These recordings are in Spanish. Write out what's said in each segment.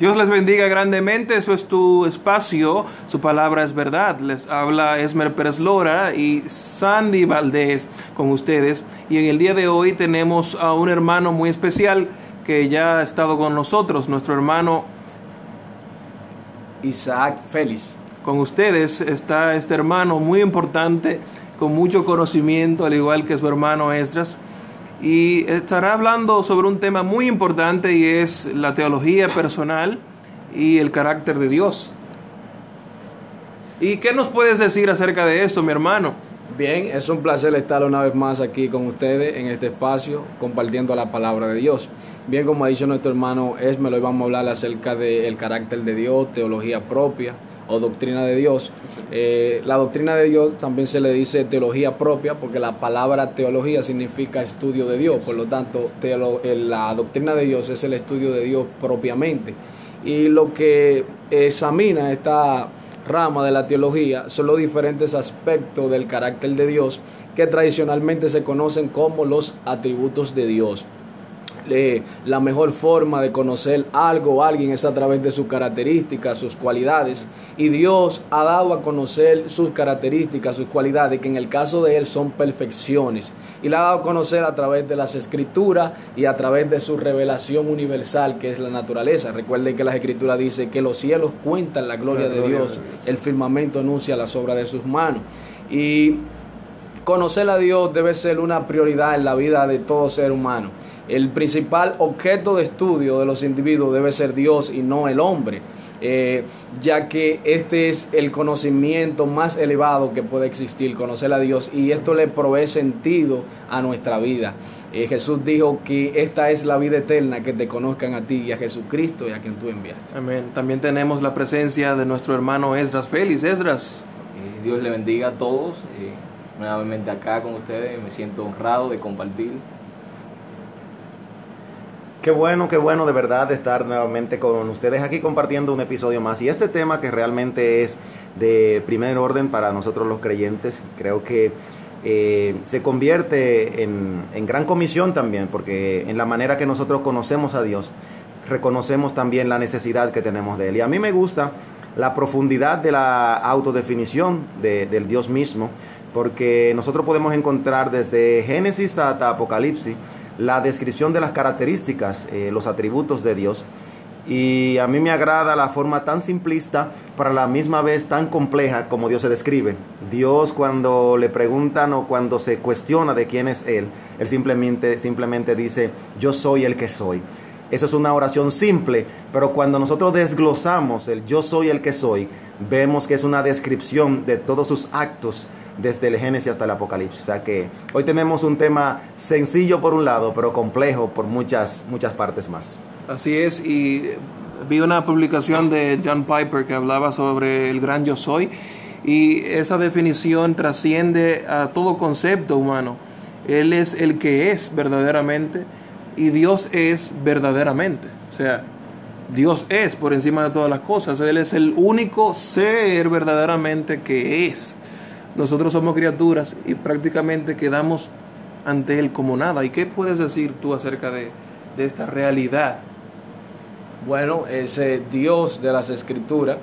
Dios les bendiga grandemente, eso es tu espacio, su palabra es verdad. Les habla Esmer Pérez Lora y Sandy Valdés con ustedes. Y en el día de hoy tenemos a un hermano muy especial que ya ha estado con nosotros, nuestro hermano Isaac Félix. Con ustedes está este hermano muy importante, con mucho conocimiento, al igual que su hermano Esdras y estará hablando sobre un tema muy importante y es la teología personal y el carácter de Dios. ¿Y qué nos puedes decir acerca de esto, mi hermano? Bien, es un placer estar una vez más aquí con ustedes en este espacio compartiendo la palabra de Dios. Bien, como ha dicho nuestro hermano Esmelo, hoy vamos a hablar acerca del carácter de Dios, teología propia o doctrina de Dios. Eh, la doctrina de Dios también se le dice teología propia porque la palabra teología significa estudio de Dios, por lo tanto eh, la doctrina de Dios es el estudio de Dios propiamente. Y lo que examina esta rama de la teología son los diferentes aspectos del carácter de Dios que tradicionalmente se conocen como los atributos de Dios la mejor forma de conocer algo o alguien es a través de sus características, sus cualidades. Y Dios ha dado a conocer sus características, sus cualidades, que en el caso de Él son perfecciones. Y la ha dado a conocer a través de las escrituras y a través de su revelación universal, que es la naturaleza. Recuerden que las escrituras dicen que los cielos cuentan la gloria, de, Dios, el firmamento anuncia las obras de sus manos. Y conocer a Dios debe ser una prioridad en la vida de todo ser humano. El principal objeto de estudio de los individuos debe ser Dios y no el hombre, eh, ya que este es el conocimiento más elevado que puede existir, conocer a Dios, y esto le provee sentido a nuestra vida. Eh, Jesús dijo que esta es la vida eterna, que te conozcan a ti y a Jesucristo y a quien tú enviaste. Amén. También tenemos la presencia de nuestro hermano Esdras Félix. Esdras. Eh, Dios le bendiga a todos. nuevamente acá con ustedes, me siento honrado de compartir Qué bueno, qué bueno de verdad estar nuevamente con ustedes aquí compartiendo un episodio más. Y este tema que realmente es de primer orden para nosotros los creyentes, creo que eh, se convierte en, en gran comisión también, porque en la manera que nosotros conocemos a Dios, reconocemos también la necesidad que tenemos de Él. Y a mí me gusta la profundidad de la autodefinición de, del Dios mismo, porque nosotros podemos encontrar desde Génesis hasta Apocalipsis, la descripción de las características, eh, los atributos de Dios. Y a mí me agrada la forma tan simplista, para la misma vez tan compleja como Dios se describe. Dios cuando le preguntan o cuando se cuestiona de quién es Él, Él simplemente, simplemente dice, yo soy el que soy. Eso es una oración simple, pero cuando nosotros desglosamos el yo soy el que soy, vemos que es una descripción de todos sus actos, desde el Génesis hasta el Apocalipsis. O sea que hoy tenemos un tema sencillo por un lado, pero complejo por muchas, muchas partes más. Así es, y vi una publicación de John Piper que hablaba sobre el gran yo soy, y esa definición trasciende a todo concepto humano. Él es el que es verdaderamente y Dios es verdaderamente. O sea, Dios es por encima de todas las cosas. Él es el único ser verdaderamente que es. Nosotros somos criaturas y prácticamente quedamos ante Él como nada. ¿Y qué puedes decir tú acerca de, esta realidad? Bueno, ese Dios de las Escrituras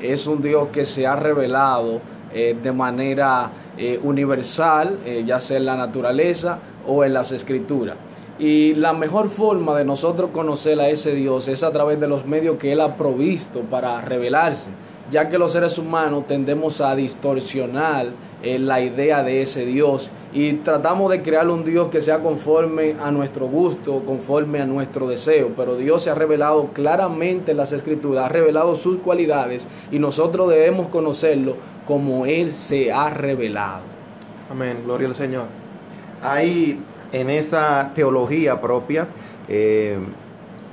es un Dios que se ha revelado eh, de manera eh, universal, eh, ya sea en la naturaleza o en las Escrituras. Y la mejor forma de nosotros conocer a ese Dios es a través de los medios que Él ha provisto para revelarse ya que los seres humanos tendemos a distorsionar eh, la idea de ese Dios y tratamos de crear un Dios que sea conforme a nuestro gusto, conforme a nuestro deseo, pero Dios se ha revelado claramente en las escrituras, ha revelado sus cualidades y nosotros debemos conocerlo como Él se ha revelado. Amén, gloria al Señor. Hay en esa teología propia eh,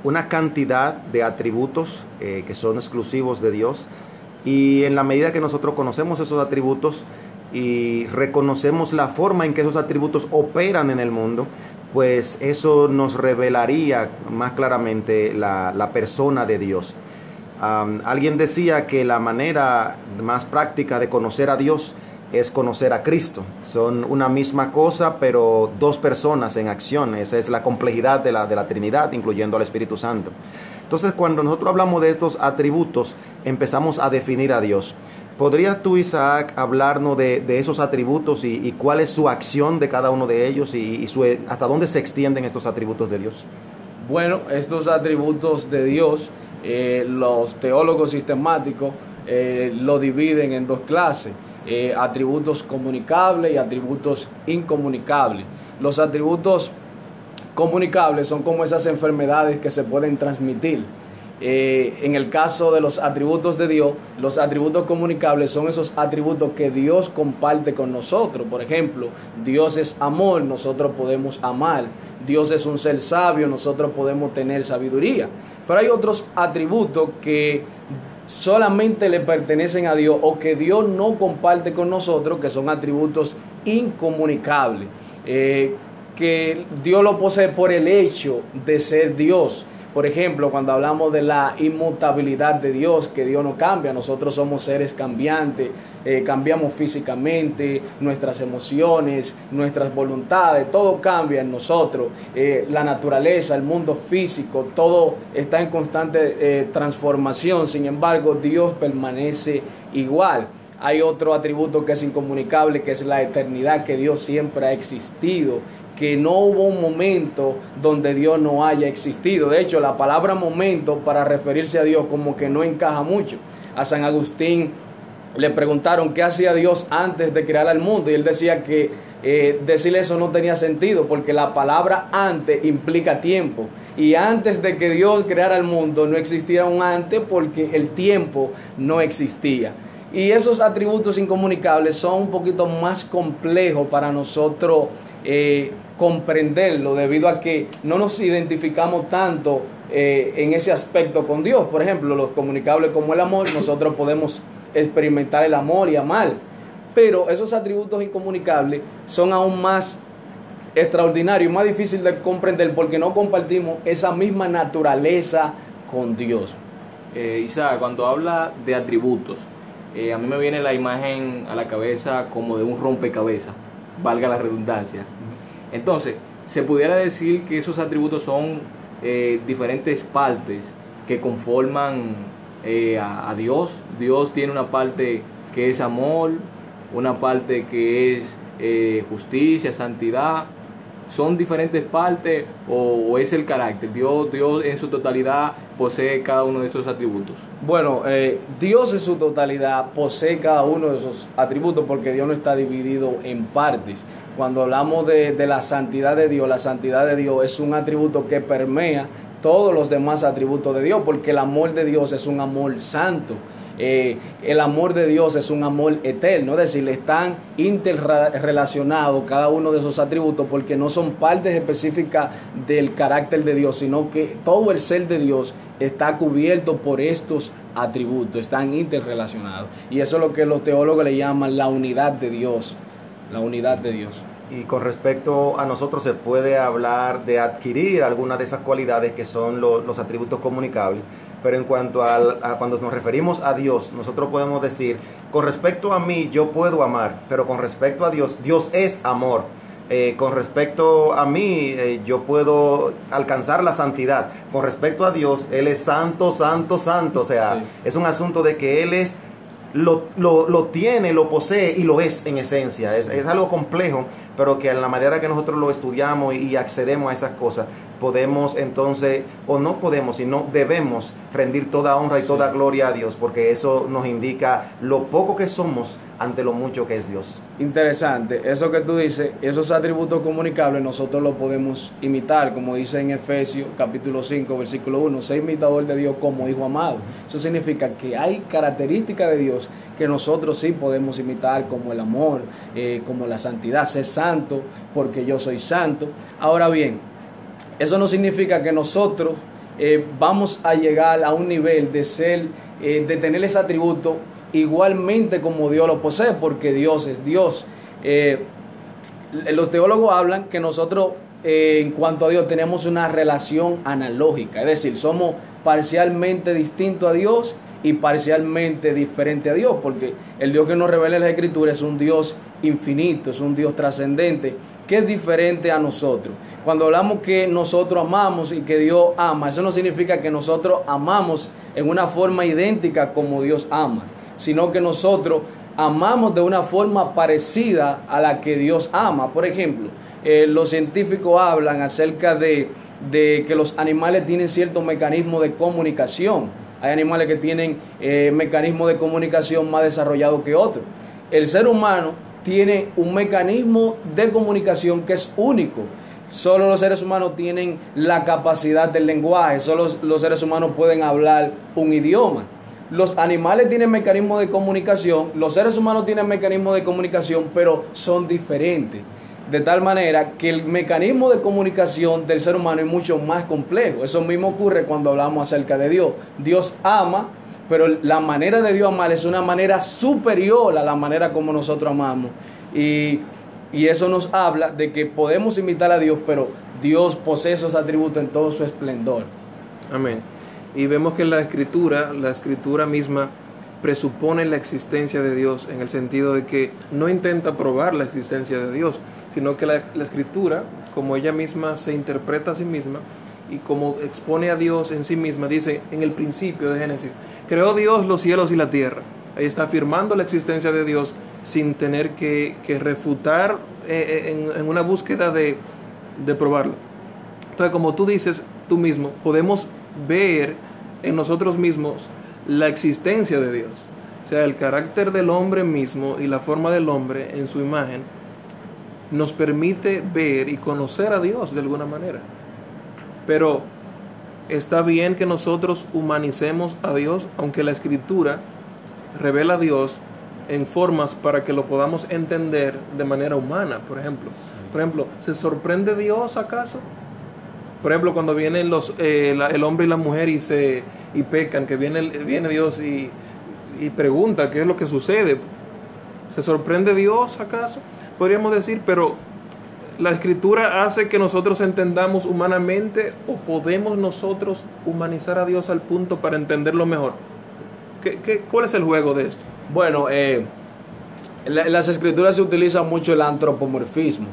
una cantidad de atributos eh, que son exclusivos de Dios y en la medida que nosotros conocemos esos atributos y reconocemos la forma en que esos atributos operan en el mundo, pues eso nos revelaría más claramente la, persona de Dios. alguien decía que la manera más práctica de conocer a Dios es conocer a Cristo. Son una misma cosa, pero dos personas en acción. Esa es la complejidad de la, de la Trinidad, incluyendo al Espíritu Santo. Entonces, cuando nosotros hablamos de estos atributos, empezamos a definir a Dios. ¿Podrías tú, Isaac, hablarnos de, esos atributos y, cuál es su acción de cada uno de ellos y, hasta dónde se extienden estos atributos de Dios? Bueno, estos atributos de Dios, eh, los teólogos sistemáticos eh, lo dividen en dos clases, eh, atributos comunicables y atributos incomunicables. Los atributos comunicables son como esas enfermedades que se pueden transmitir eh, en el caso de los atributos de Dios, los atributos comunicables son esos atributos que Dios comparte con nosotros. Por ejemplo, Dios es amor, nosotros podemos amar. Dios es un ser sabio, nosotros podemos tener sabiduría. Pero hay otros atributos que solamente le pertenecen a Dios o que Dios no comparte con nosotros, que son atributos incomunicables. Eh, que Dios lo posee por el hecho de ser Dios. Por ejemplo, cuando hablamos de la inmutabilidad de Dios, que Dios no cambia, nosotros somos seres cambiantes, eh, cambiamos físicamente, nuestras emociones, nuestras voluntades, todo cambia en nosotros, eh, la naturaleza, el mundo físico, todo está en constante eh, transformación, sin embargo Dios permanece igual. Hay otro atributo que es incomunicable, que es la eternidad, que Dios siempre ha existido que no hubo un momento donde Dios no haya existido. De hecho, la palabra momento para referirse a Dios como que no encaja mucho. A San Agustín le preguntaron qué hacía Dios antes de crear al mundo y él decía que eh, decirle eso no tenía sentido porque la palabra antes implica tiempo. Y antes de que Dios creara el mundo no existía un antes porque el tiempo no existía. Y esos atributos incomunicables son un poquito más complejos para nosotros eh, comprenderlo debido a que no nos identificamos tanto eh, en ese aspecto con Dios. Por ejemplo, los comunicables como el amor, nosotros podemos experimentar el amor y amar. Pero esos atributos incomunicables son aún más extraordinarios, más difíciles de comprender porque no compartimos esa misma naturaleza con Dios. Eh, Isaac, cuando habla de atributos, eh, a mí me viene la imagen a la cabeza como de un rompecabezas, valga la redundancia. Entonces, se pudiera decir que esos atributos son eh, diferentes partes que conforman eh, a, a, Dios. Dios tiene una parte que es amor, una parte que es eh, justicia, santidad. ¿Son diferentes partes o, es el carácter? Dios, Dios en su totalidad posee cada uno de estos atributos. Bueno, eh, Dios en su totalidad posee cada uno de esos atributos porque Dios no está dividido en partes cuando hablamos de, de, la santidad de Dios, la santidad de Dios es un atributo que permea todos los demás atributos de Dios, porque el amor de Dios es un amor santo. Eh, el amor de Dios es un amor eterno, es decir, están interrelacionados cada uno de esos atributos porque no son partes específicas del carácter de Dios, sino que todo el ser de Dios está cubierto por estos atributos, están interrelacionados. Y eso es lo que los teólogos le llaman la unidad de Dios la unidad de Dios. Y con respecto a nosotros se puede hablar de adquirir algunas de esas cualidades que son lo, los atributos comunicables, pero en cuanto al, a cuando nos referimos a Dios, nosotros podemos decir, con respecto a mí yo puedo amar, pero con respecto a Dios, Dios es amor. Eh, con respecto a mí, eh, yo puedo alcanzar la santidad. Con respecto a Dios, Él es santo, santo, santo. O sea, sí. es un asunto de que Él es lo, lo, lo, tiene, lo posee y lo es en esencia. Es, es, algo complejo, pero que en la manera que nosotros lo estudiamos y accedemos a esas cosas, podemos entonces, o no podemos, sino debemos rendir toda honra y toda gloria a Dios, porque eso nos indica lo poco que somos ante lo mucho que es Dios. Interesante, eso que tú dices, esos atributos comunicables nosotros los podemos imitar, como dice en Efesios capítulo 5, versículo 1, ser imitador de Dios como hijo amado. Eso significa que hay características de Dios que nosotros sí podemos imitar, como el amor, eh, como la santidad, ser santo, porque yo soy santo. Ahora bien, eso no significa que nosotros eh, vamos a llegar a un nivel de ser, eh, de tener ese atributo igualmente como Dios lo posee, porque Dios es Dios. Eh, los teólogos hablan que nosotros en cuanto a Dios tenemos una relación analógica, es decir, somos parcialmente distintos a Dios y parcialmente diferente a Dios, porque el Dios que nos revela en la Escritura es un Dios infinito, es un Dios trascendente, que es diferente a nosotros. Cuando hablamos que nosotros amamos y que Dios ama, eso no significa que nosotros amamos en una forma idéntica como Dios ama, sino que nosotros amamos de una forma parecida a la que Dios ama. Por ejemplo, eh, los científicos hablan acerca de, que los animales tienen cierto mecanismo de comunicación. Hay animales que tienen eh, mecanismos de comunicación más desarrollados que otros. El ser humano tiene un mecanismo de comunicación que es único. Solo los seres humanos tienen la capacidad del lenguaje, solo los seres humanos pueden hablar un idioma. Los animales tienen mecanismos de comunicación, los seres humanos tienen mecanismos de comunicación, pero son diferentes. De tal manera que el mecanismo de comunicación del ser humano es mucho más complejo. Eso mismo ocurre cuando hablamos acerca de Dios. Dios ama, pero la manera de Dios amar es una manera superior a la manera como nosotros amamos. Y, y eso nos habla de que podemos imitar a Dios, pero Dios posee esos atributos en todo su esplendor. Amén. Y vemos que la escritura, la escritura misma, presupone la existencia de Dios en el sentido de que no intenta probar la existencia de Dios, sino que la, la, escritura, como ella misma se interpreta a sí misma y como expone a Dios en sí misma, dice en el principio de Génesis, creó Dios los cielos y la tierra. Ahí está afirmando la existencia de Dios sin tener que, que refutar eh, en, en, una búsqueda de, de probarlo. Entonces, como tú dices tú mismo, podemos ver en nosotros mismos la existencia de Dios. O sea, el carácter del hombre mismo y la forma del hombre en su imagen nos permite ver y conocer a Dios de alguna manera. Pero está bien que nosotros humanicemos a Dios, aunque la escritura revela a Dios en formas para que lo podamos entender de manera humana, por ejemplo. Por ejemplo, ¿se sorprende Dios acaso? Por ejemplo, cuando vienen los, eh, la, el hombre y la mujer y, se, y pecan, que viene, viene Dios y, y pregunta qué es lo que sucede. ¿Se sorprende Dios acaso? Podríamos decir, pero la escritura hace que nosotros entendamos humanamente o podemos nosotros humanizar a Dios al punto para entenderlo mejor. ¿Qué, qué, cuál es el juego de esto? Bueno, eh, las escrituras se utiliza mucho el antropomorfismo,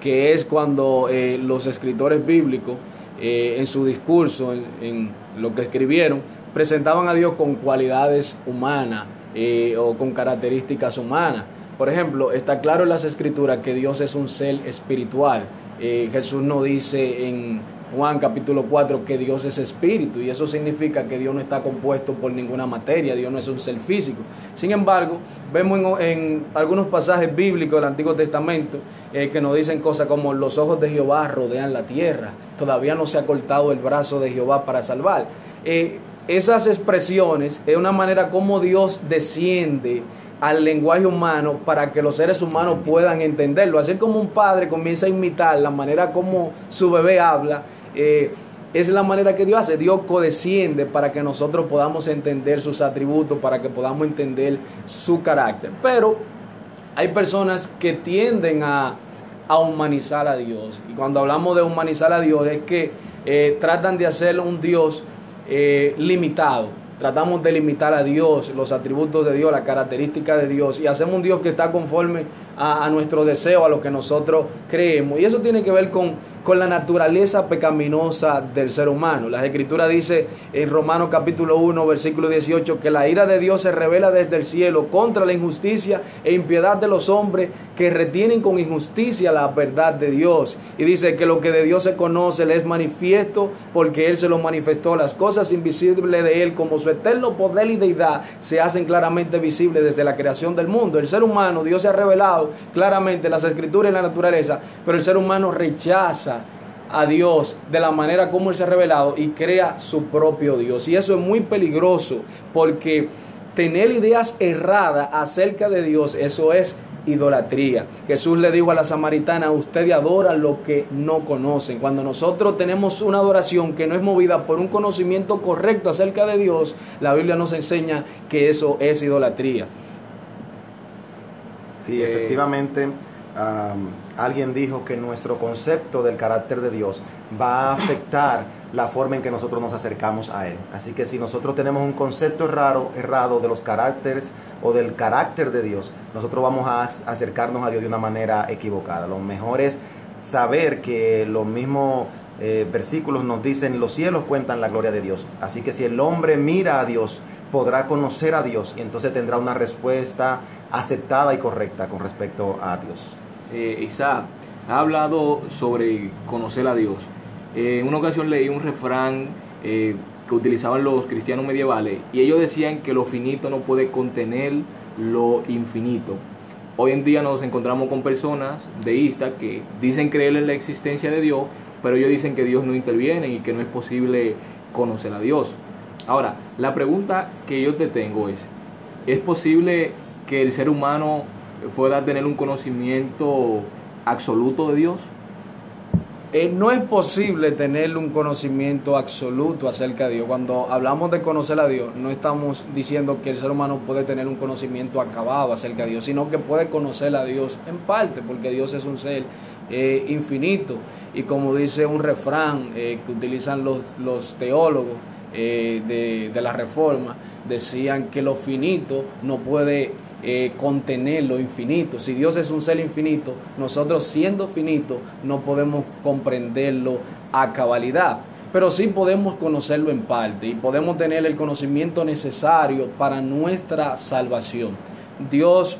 que es cuando eh, los escritores bíblicos eh, en su discurso, en, en, lo que escribieron, presentaban a Dios con cualidades humanas eh, o con características humanas. Por ejemplo, está claro en las escrituras que Dios es un ser espiritual. Eh, Jesús no dice en Juan capítulo 4 que Dios es espíritu y eso significa que Dios no está compuesto por ninguna materia, Dios no es un ser físico. Sin embargo, vemos en, en algunos pasajes bíblicos del Antiguo Testamento eh, que nos dicen cosas como los ojos de Jehová rodean la tierra, todavía no se ha cortado el brazo de Jehová para salvar. Eh, esas expresiones es una manera como Dios desciende al lenguaje humano para que los seres humanos puedan entenderlo. Así como un padre comienza a imitar la manera como su bebé habla, eh, es la manera que Dios hace. Dios codesciende para que nosotros podamos entender sus atributos, para que podamos entender su carácter. Pero hay personas que tienden a, a humanizar a Dios. Y cuando hablamos de humanizar a Dios es que eh, tratan de hacer un Dios eh, limitado. Tratamos de limitar a Dios, los atributos de Dios, la característica de Dios, y hacemos un Dios que está conforme a, a nuestro deseo, a lo que nosotros creemos. Y eso tiene que ver con, con la naturaleza pecaminosa del ser humano. La escritura dice en Romanos capítulo 1, versículo 18, que la ira de Dios se revela desde el cielo contra la injusticia e impiedad de los hombres que retienen con injusticia la verdad de Dios. Y dice que lo que de Dios se conoce le es manifiesto porque Él se lo manifestó. Las cosas invisibles de Él, como su eterno poder y deidad, se hacen claramente visibles desde la creación del mundo. El ser humano, Dios se ha revelado claramente en las escrituras y la naturaleza, pero el ser humano rechaza a Dios de la manera como Él se ha revelado y crea su propio Dios. Y eso es muy peligroso porque tener ideas erradas acerca de Dios, eso es idolatría. Jesús le dijo a la samaritana, ustedes adoran lo que no conocen. Cuando nosotros tenemos una adoración que no es movida por un conocimiento correcto acerca de Dios, la Biblia nos enseña que eso es idolatría. Sí, efectivamente. Alguien dijo que nuestro concepto del carácter de Dios va a afectar la forma en que nosotros nos acercamos a Él. Así que si nosotros tenemos un concepto errado, errado de los caracteres o del carácter de Dios, nosotros vamos a acercarnos a Dios de una manera equivocada. Lo mejor es saber que los mismos eh, versículos nos dicen, los cielos cuentan la gloria de Dios. Así que si el hombre mira a Dios, podrá conocer a Dios y entonces tendrá una respuesta aceptada y correcta con respecto a Dios. Eh, Isaac ha hablado sobre conocer a Dios. En una ocasión leí un refrán eh, que utilizaban los cristianos medievales y ellos decían que lo finito no puede contener lo infinito. Hoy en día nos encontramos con personas deístas que dicen creer en la existencia de Dios, pero ellos dicen que Dios no interviene y que no es posible conocer a Dios. Ahora, la pregunta que yo te tengo es, ¿es posible que el ser humano pueda tener un conocimiento absoluto de Dios? Eh, no es posible tener un conocimiento absoluto acerca de Dios. Cuando hablamos de conocer a Dios, no estamos diciendo que el ser humano puede tener un conocimiento acabado acerca de Dios, sino que puede conocer a Dios en parte, porque Dios es un ser eh, infinito. Y como dice un refrán eh, que utilizan los, los teólogos de, de la Reforma, decían que lo finito no puede eh, contener lo infinito. Si Dios es un ser infinito, nosotros siendo finitos no podemos comprenderlo a cabalidad. Pero sí podemos conocerlo en parte y podemos tener el conocimiento necesario para nuestra salvación. Dios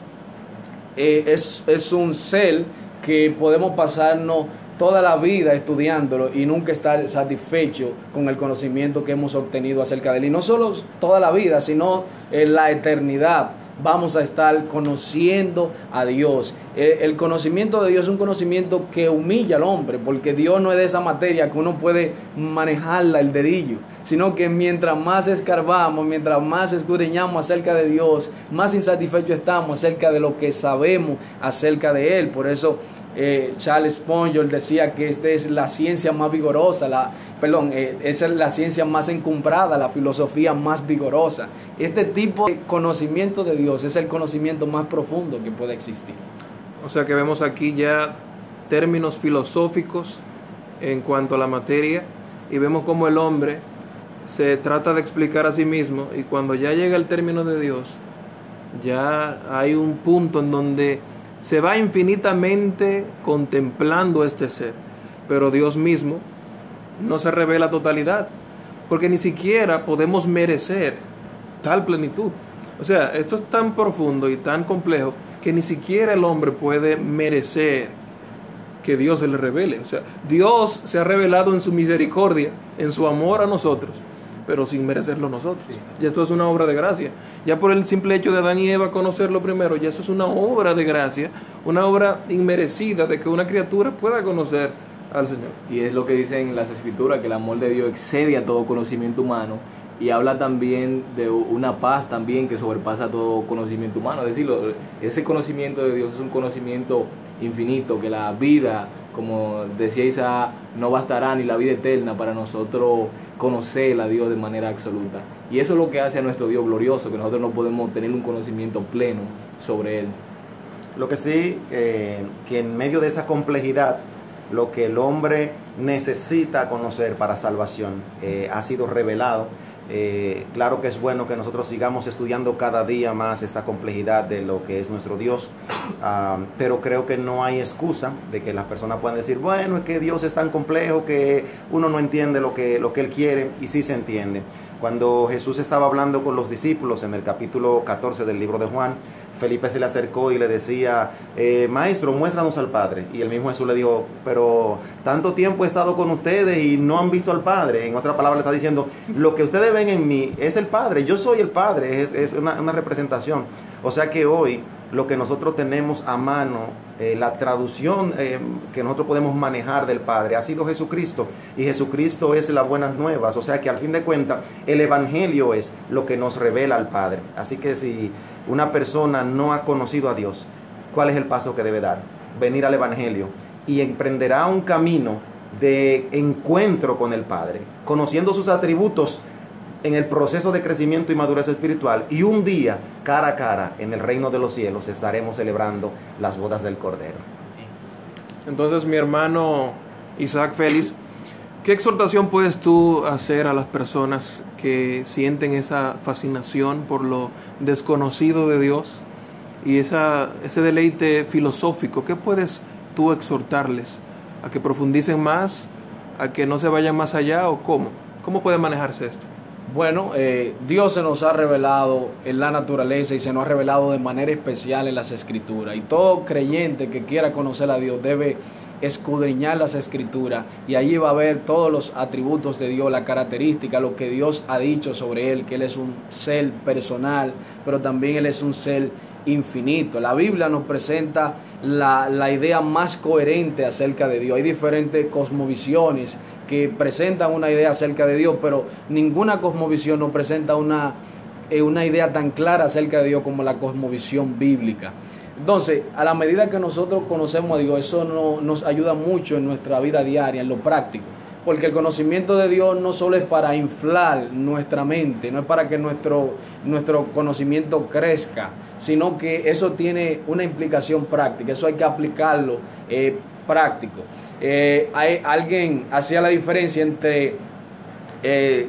eh, es, es un ser que podemos pasarnos toda la vida estudiándolo y nunca estar satisfecho con el conocimiento que hemos obtenido acerca de él. Y no solo toda la vida, sino en la eternidad vamos a estar conociendo a Dios. El conocimiento de Dios es un conocimiento que humilla al hombre, porque Dios no es de esa materia que uno puede manejarla el dedillo, sino que mientras más escarbamos, mientras más escudriñamos acerca de Dios, más insatisfechos estamos acerca de lo que sabemos acerca de Él. Por eso eh, Charles Spongler decía que esta es la ciencia más vigorosa, la, perdón, eh, esa es la ciencia más encumbrada, la filosofía más vigorosa. Este tipo de conocimiento de Dios es el conocimiento más profundo que puede existir. O sea que vemos aquí ya términos filosóficos en cuanto a la materia y vemos cómo el hombre se trata de explicar a sí mismo y cuando ya llega el término de Dios, ya hay un punto en donde se va infinitamente contemplando este ser, pero Dios mismo no se revela totalidad, porque ni siquiera podemos merecer tal plenitud. O sea, esto es tan profundo y tan complejo que ni siquiera el hombre puede merecer que Dios se le revele. O sea, Dios se ha revelado en su misericordia, en su amor a nosotros, pero sin merecerlo nosotros. Y esto es una obra de gracia. Ya por el simple hecho de Adán y Eva conocerlo primero, ya eso es una obra de gracia, una obra inmerecida de que una criatura pueda conocer al Señor. Y es lo que dicen las escrituras, que el amor de Dios excede a todo conocimiento humano y habla también de una paz también que sobrepasa todo conocimiento humano. Es decir, ese conocimiento de Dios es un conocimiento infinito, que la vida, como decía Isa, no bastará ni la vida eterna para nosotros conocer a Dios de manera absoluta. Y eso es lo que hace a nuestro Dios glorioso, que nosotros no podemos tener un conocimiento pleno sobre Él. Lo que sí, eh, que en medio de esa complejidad, lo que el hombre necesita conocer para salvación eh, ha sido revelado eh, claro que es bueno que nosotros sigamos estudiando cada día más esta complejidad de lo que es nuestro Dios, ah, pero creo que no hay excusa de que las personas puedan decir, bueno, es que Dios es tan complejo que uno no entiende lo que, lo que Él quiere y sí se entiende. Cuando Jesús estaba hablando con los discípulos en el capítulo 14 del libro de Juan, Felipe se le acercó y le decía, eh, maestro, muéstranos al Padre. Y el mismo Jesús le dijo, pero tanto tiempo he estado con ustedes y no han visto al Padre. En otra palabra está diciendo, lo que ustedes ven en mí es el Padre, yo soy el Padre, es, una, representación. O sea que hoy lo que nosotros tenemos a mano, eh, la traducción eh, que nosotros podemos manejar del Padre, ha sido Jesucristo. Y Jesucristo es las buenas nuevas. O sea que al fin de cuentas, el Evangelio es lo que nos revela al Padre. Así que si una persona no ha conocido a Dios, ¿cuál es el paso que debe dar? Venir al Evangelio y emprenderá un camino de encuentro con el Padre, conociendo sus atributos en el proceso de crecimiento y madurez espiritual y un día, cara a cara, en el reino de los cielos, estaremos celebrando las bodas del Cordero. Entonces mi hermano Isaac Félix, ¿Qué exhortación puedes tú hacer a las personas que sienten esa fascinación por lo desconocido de Dios y ese deleite filosófico? ¿Qué puedes tú exhortarles? ¿A que profundicen más? ¿A que no se vayan más allá? ¿O cómo? ¿Cómo puede manejarse esto? Bueno, eh, Dios se nos ha revelado en la naturaleza y se nos ha revelado de manera especial en las escrituras. Y todo creyente que quiera conocer a Dios debe escudriñar las escrituras y allí va a ver todos los atributos de Dios, la característica, lo que Dios ha dicho sobre él, que él es un ser personal, pero también él es un ser infinito. La Biblia nos presenta la, la idea más coherente acerca de Dios. Hay diferentes cosmovisiones que presentan una idea acerca de Dios, pero ninguna cosmovisión nos presenta una, eh, una idea tan clara acerca de Dios como la cosmovisión bíblica. Entonces, a la medida que nosotros conocemos a Dios, eso no, nos ayuda mucho en nuestra vida diaria, en lo práctico. Porque el conocimiento de Dios no solo es para inflar nuestra mente, no es para que nuestro, nuestro conocimiento crezca, sino que eso tiene una implicación práctica, eso hay que aplicarlo eh, práctico. Eh, hay, alguien hacía la diferencia entre eh,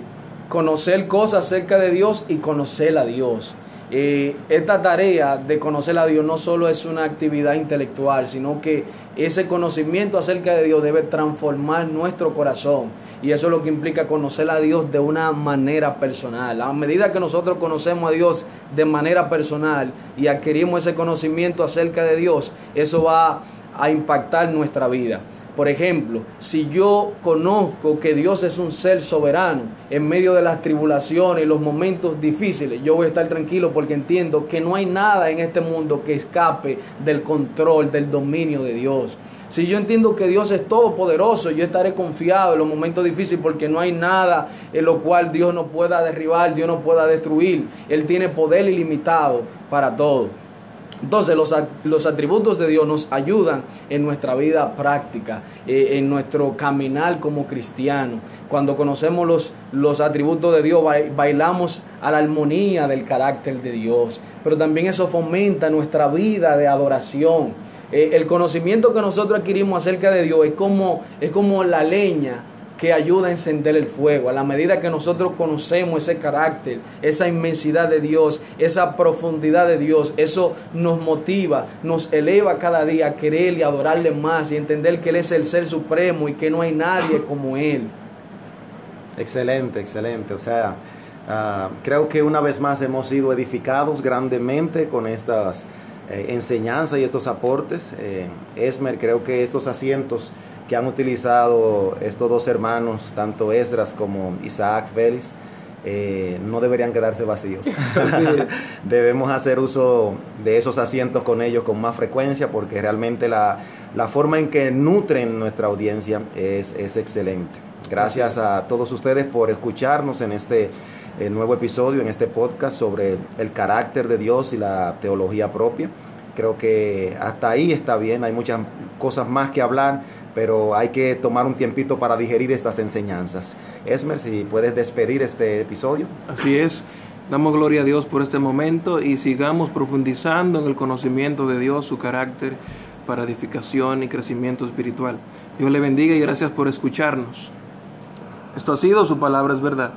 conocer cosas acerca de Dios y conocer a Dios. Eh, esta tarea de conocer a Dios no solo es una actividad intelectual, sino que ese conocimiento acerca de Dios debe transformar nuestro corazón. Y eso es lo que implica conocer a Dios de una manera personal. A medida que nosotros conocemos a Dios de manera personal y adquirimos ese conocimiento acerca de Dios, eso va a impactar nuestra vida. Por ejemplo, si yo conozco que Dios es un ser soberano en medio de las tribulaciones y los momentos difíciles, yo voy a estar tranquilo porque entiendo que no hay nada en este mundo que escape del control, del dominio de Dios. Si yo entiendo que Dios es todopoderoso, yo estaré confiado en los momentos difíciles porque no hay nada en lo cual Dios no pueda derribar, Dios no pueda destruir. Él tiene poder ilimitado para todo. Entonces los, los, atributos de Dios nos ayudan en nuestra vida práctica, eh, en nuestro caminar como cristiano. Cuando conocemos los, los atributos de Dios, bailamos a la armonía del carácter de Dios. Pero también eso fomenta nuestra vida de adoración. Eh, el conocimiento que nosotros adquirimos acerca de Dios es como, es como la leña que ayuda a encender el fuego. A la medida que nosotros conocemos ese carácter, esa inmensidad de Dios, esa profundidad de Dios, eso nos motiva, nos eleva cada día a querer y adorarle más y entender que Él es el ser supremo y que no hay nadie como Él. Excelente, excelente. O sea, uh, creo que una vez más hemos sido edificados grandemente con estas eh, enseñanzas y estos aportes. Eh, Esmer, creo que estos asientos que han utilizado estos dos hermanos, tanto Esdras como Isaac Félix, eh, no deberían quedarse vacíos. Debemos hacer uso de esos asientos con ellos con más frecuencia porque realmente la, la forma en que nutren nuestra audiencia es, es excelente. Gracias a todos ustedes por escucharnos en este eh, nuevo episodio, en este podcast sobre el carácter de Dios y la teología propia. Creo que hasta ahí está bien, hay muchas cosas más que hablar pero hay que tomar un tiempito para digerir estas enseñanzas. Esmer, si puedes despedir este episodio. Así es. Damos gloria a Dios por este momento y sigamos profundizando en el conocimiento de Dios, su carácter para edificación y crecimiento espiritual. Dios le bendiga y gracias por escucharnos. Esto ha sido su palabra es verdad.